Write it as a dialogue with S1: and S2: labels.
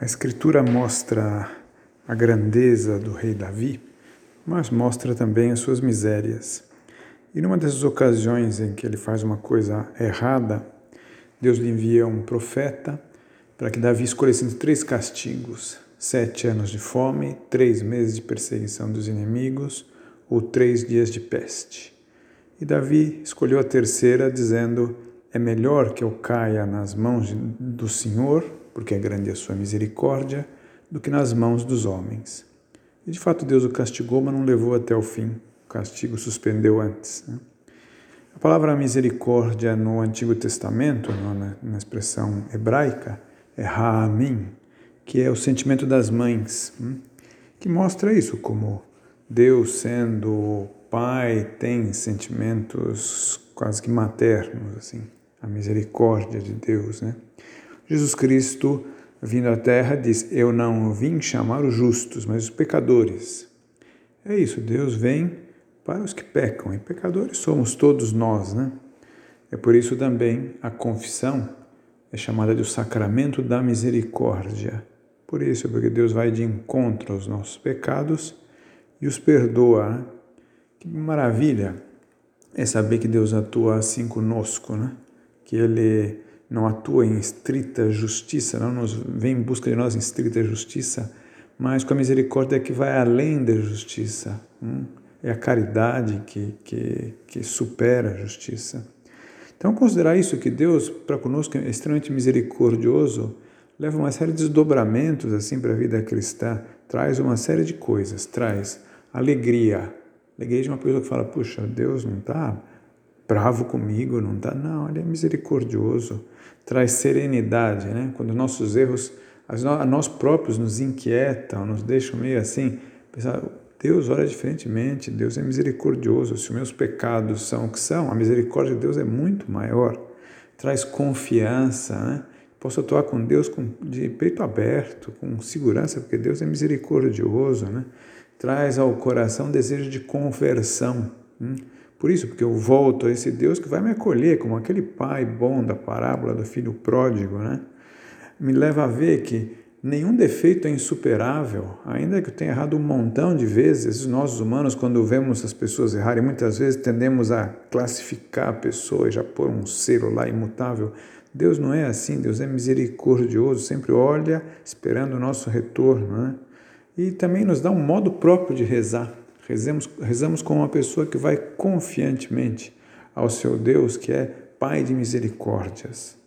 S1: A Escritura mostra a grandeza do rei Davi, mas mostra também as suas misérias. E numa dessas ocasiões em que ele faz uma coisa errada, Deus lhe envia um profeta para que Davi escolhesse entre três castigos: sete anos de fome, três meses de perseguição dos inimigos ou três dias de peste. E Davi escolheu a terceira, dizendo: É melhor que eu caia nas mãos do Senhor porque é grande a sua misericórdia, do que nas mãos dos homens. E de fato Deus o castigou, mas não levou até o fim. O castigo suspendeu antes. Né? A palavra misericórdia no Antigo Testamento, na, expressão hebraica, é Ha'amim, que é o sentimento das mães, hein? que mostra isso, como Deus, sendo pai, tem sentimentos quase que maternos, assim, a misericórdia de Deus, né? Jesus Cristo, vindo à Terra, diz: Eu não vim chamar os justos, mas os pecadores. É isso, Deus vem para os que pecam, e pecadores somos todos nós, né? É por isso também a confissão é chamada de o sacramento da misericórdia. Por isso, porque Deus vai de encontro aos nossos pecados e os perdoa. Né? Que maravilha é saber que Deus atua assim conosco, né? Que Ele não atua em estrita justiça, não nos vem em busca de nós em estrita justiça, mas com a misericórdia que vai além da justiça. Hum? É a caridade que, que, que supera a justiça. Então, considerar isso que Deus, para conosco, é extremamente misericordioso, leva uma série de desdobramentos assim para a vida cristã, traz uma série de coisas, traz alegria, alegria de uma pessoa que fala, puxa, Deus não está bravo comigo, não está, não, ele é misericordioso, traz serenidade, né? Quando nossos erros, a nós próprios nos inquietam, nos deixam meio assim, pensar, Deus olha diferentemente, Deus é misericordioso, se os meus pecados são o que são, a misericórdia de Deus é muito maior, traz confiança, né? Posso atuar com Deus com, de peito aberto, com segurança, porque Deus é misericordioso, né? Traz ao coração desejo de conversão. Hein? Por isso, porque eu volto a esse Deus que vai me acolher, como aquele pai bom da parábola do filho pródigo, né? Me leva a ver que nenhum defeito é insuperável, ainda que eu tenha errado um montão de vezes. Nós, humanos, quando vemos as pessoas errarem, muitas vezes tendemos a classificar a pessoa e já pôr um selo lá imutável. Deus não é assim, Deus é misericordioso, sempre olha esperando o nosso retorno, né? E também nos dá um modo próprio de rezar. Rezemos, rezamos com uma pessoa que vai confiantemente ao seu Deus, que é Pai de misericórdias.